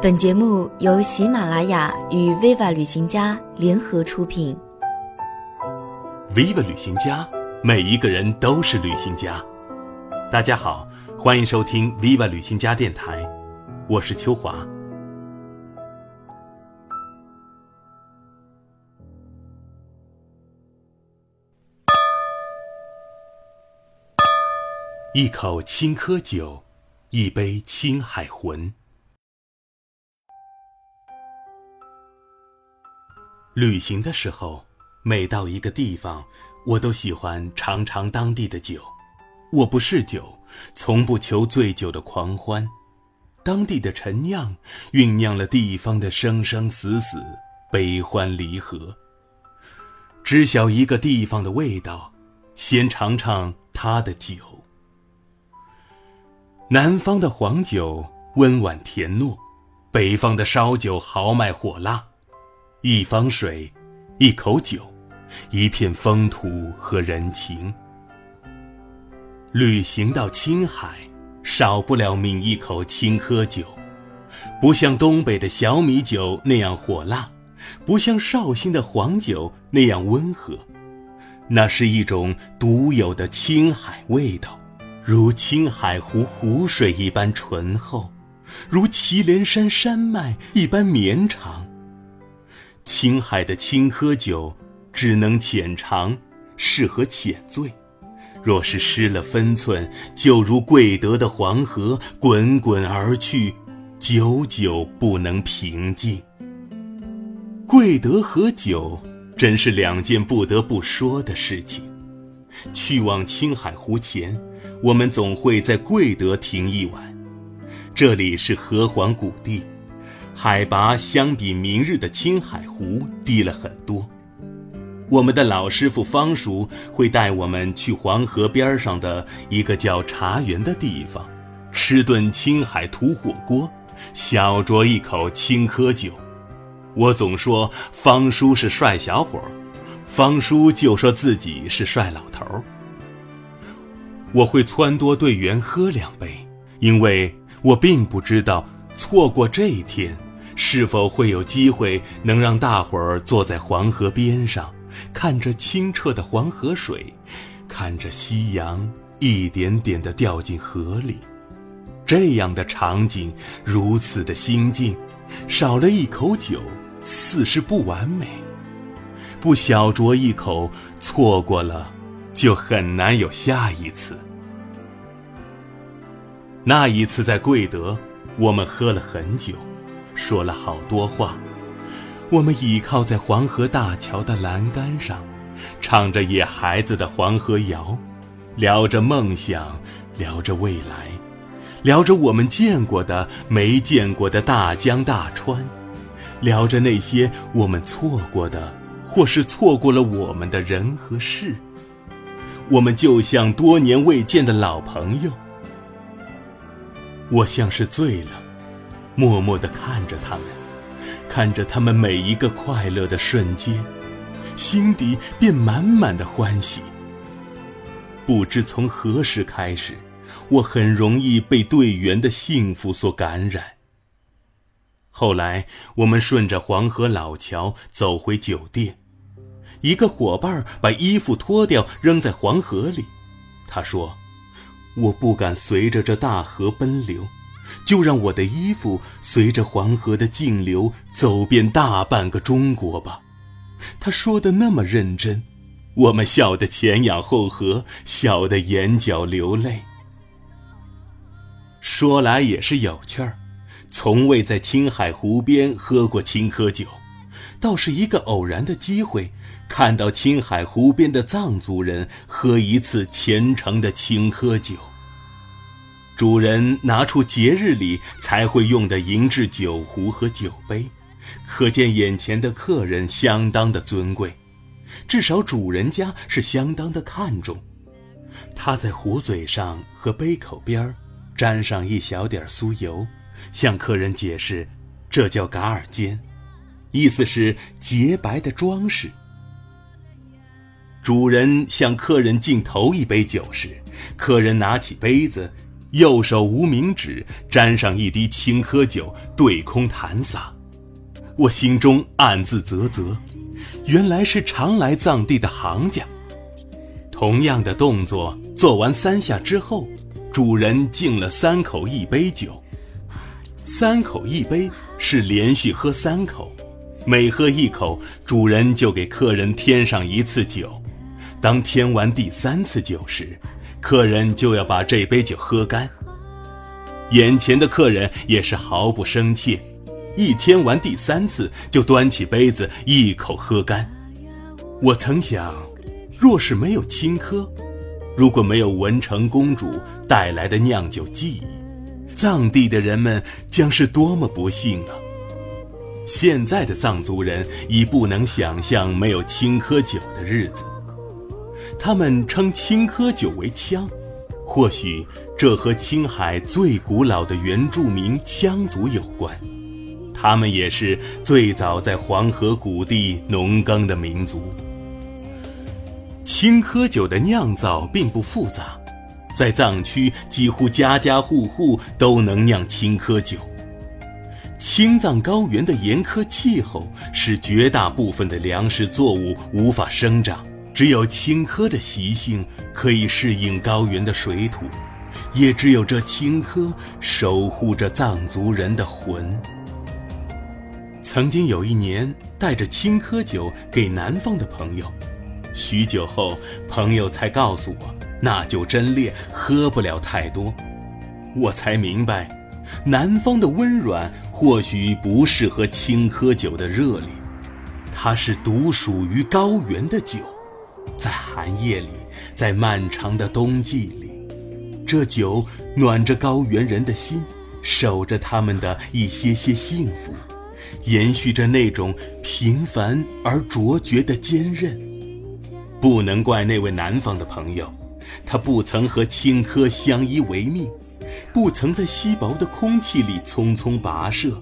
本节目由喜马拉雅与 Viva 旅行家联合出品。Viva 旅行家，每一个人都是旅行家。大家好，欢迎收听 Viva 旅行家电台，我是秋华。一口青稞酒，一杯青海魂。旅行的时候，每到一个地方，我都喜欢尝尝当地的酒。我不嗜酒，从不求醉酒的狂欢。当地的陈酿酝酿了地方的生生死死、悲欢离合。知晓一个地方的味道，先尝尝它的酒。南方的黄酒温婉甜糯，北方的烧酒豪迈火辣。一方水，一口酒，一片风土和人情。旅行到青海，少不了抿一口青稞酒，不像东北的小米酒那样火辣，不像绍兴的黄酒那样温和，那是一种独有的青海味道，如青海湖湖水一般醇厚，如祁连山山脉一般绵长。青海的青稞酒只能浅尝，适合浅醉；若是失了分寸，就如贵德的黄河滚滚而去，久久不能平静。贵德和酒真是两件不得不说的事情。去往青海湖前，我们总会在贵德停一晚，这里是河湟谷地。海拔相比明日的青海湖低了很多。我们的老师傅方叔会带我们去黄河边上的一个叫茶园的地方，吃顿青海土火锅，小酌一口青稞酒。我总说方叔是帅小伙，方叔就说自己是帅老头。我会撺掇队员喝两杯，因为我并不知道错过这一天。是否会有机会能让大伙儿坐在黄河边上，看着清澈的黄河水，看着夕阳一点点地掉进河里？这样的场景，如此的心境，少了一口酒，似是不完美。不小酌一口，错过了，就很难有下一次。那一次在贵德，我们喝了很久。说了好多话，我们倚靠在黄河大桥的栏杆上，唱着野孩子的黄河谣，聊着梦想，聊着未来，聊着我们见过的、没见过的大江大川，聊着那些我们错过的，或是错过了我们的人和事。我们就像多年未见的老朋友。我像是醉了。默默地看着他们，看着他们每一个快乐的瞬间，心底便满满的欢喜。不知从何时开始，我很容易被队员的幸福所感染。后来，我们顺着黄河老桥走回酒店，一个伙伴把衣服脱掉扔在黄河里，他说：“我不敢随着这大河奔流。”就让我的衣服随着黄河的径流走遍大半个中国吧，他说的那么认真，我们笑得前仰后合，笑得眼角流泪。说来也是有趣儿，从未在青海湖边喝过青稞酒，倒是一个偶然的机会，看到青海湖边的藏族人喝一次虔诚的青稞酒。主人拿出节日里才会用的银质酒壶和酒杯，可见眼前的客人相当的尊贵，至少主人家是相当的看重。他在壶嘴上和杯口边儿沾上一小点酥油，向客人解释，这叫噶尔尖，意思是洁白的装饰。主人向客人敬头一杯酒时，客人拿起杯子。右手无名指沾上一滴青稞酒，对空弹洒。我心中暗自啧啧，原来是常来藏地的行家。同样的动作做完三下之后，主人敬了三口一杯酒。三口一杯是连续喝三口，每喝一口，主人就给客人添上一次酒。当添完第三次酒时，客人就要把这杯酒喝干。眼前的客人也是毫不生气。一天玩第三次，就端起杯子一口喝干。我曾想，若是没有青稞，如果没有文成公主带来的酿酒技艺，藏地的人们将是多么不幸啊！现在的藏族人已不能想象没有青稞酒的日子。他们称青稞酒为羌，或许这和青海最古老的原住民羌族有关。他们也是最早在黄河谷地农耕的民族。青稞酒的酿造并不复杂，在藏区几乎家家户户都能酿青稞酒。青藏高原的严苛气候使绝大部分的粮食作物无法生长，只有青稞的习性可以适应高原的水土，也只有这青稞守护着藏族人的魂。曾经有一年，带着青稞酒给南方的朋友，许久后，朋友才告诉我，那酒真烈，喝不了太多。我才明白，南方的温软或许不适合青稞酒的热烈，它是独属于高原的酒，在寒夜里，在漫长的冬季里，这酒暖着高原人的心，守着他们的一些些幸福。延续着那种平凡而卓绝的坚韧，不能怪那位南方的朋友，他不曾和青稞相依为命，不曾在稀薄的空气里匆匆跋涉，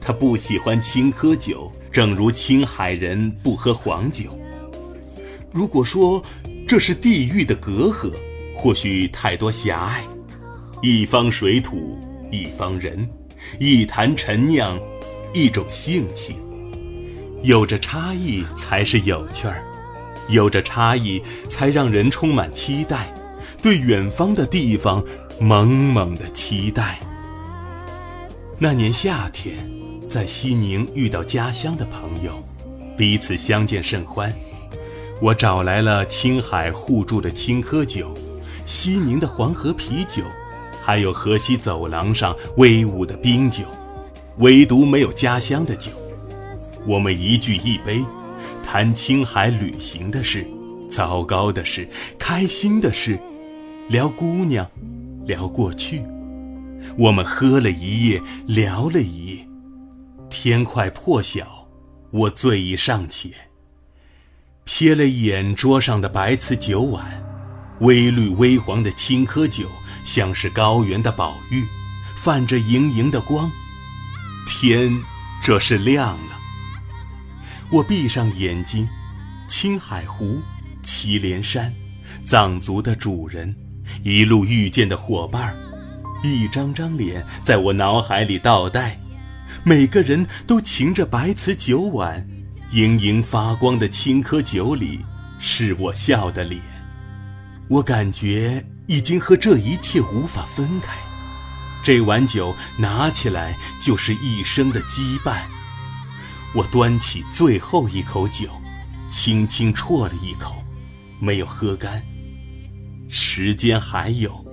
他不喜欢青稞酒，正如青海人不喝黄酒。如果说这是地域的隔阂，或许太多狭隘。一方水土，一方人，一坛陈酿。一种性情，有着差异才是有趣儿，有着差异才让人充满期待，对远方的地方猛猛的期待。那年夏天，在西宁遇到家乡的朋友，彼此相见甚欢。我找来了青海互助的青稞酒，西宁的黄河啤酒，还有河西走廊上威武的冰酒。唯独没有家乡的酒，我们一聚一杯，谈青海旅行的事，糟糕的事，开心的事，聊姑娘，聊过去。我们喝了一夜，聊了一夜，天快破晓，我醉意尚浅。瞥了一眼桌上的白瓷酒碗，微绿微黄的青稞酒，像是高原的宝玉，泛着莹莹的光。天，这是亮了。我闭上眼睛，青海湖、祁连山，藏族的主人，一路遇见的伙伴，一张张脸在我脑海里倒带。每个人都擎着白瓷酒碗，莹莹发光的青稞酒里，是我笑的脸。我感觉已经和这一切无法分开。这碗酒拿起来就是一生的羁绊。我端起最后一口酒，轻轻啜了一口，没有喝干。时间还有，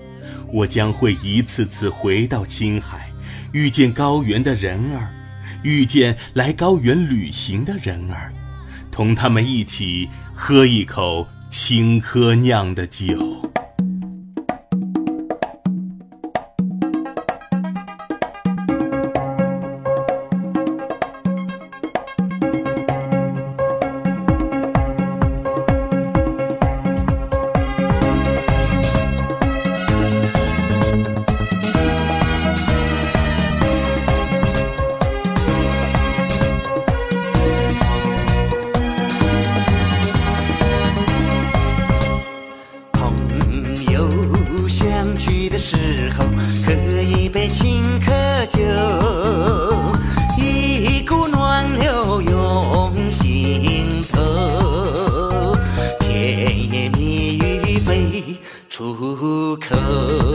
我将会一次次回到青海，遇见高原的人儿，遇见来高原旅行的人儿，同他们一起喝一口青稞酿的酒。心头甜言蜜语没出口。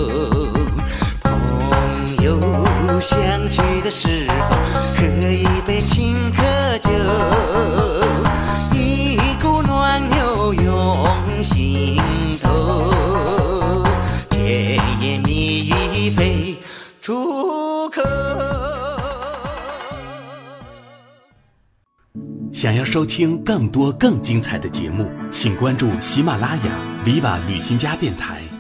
想要收听更多更精彩的节目，请关注喜马拉雅 Viva 旅行家电台。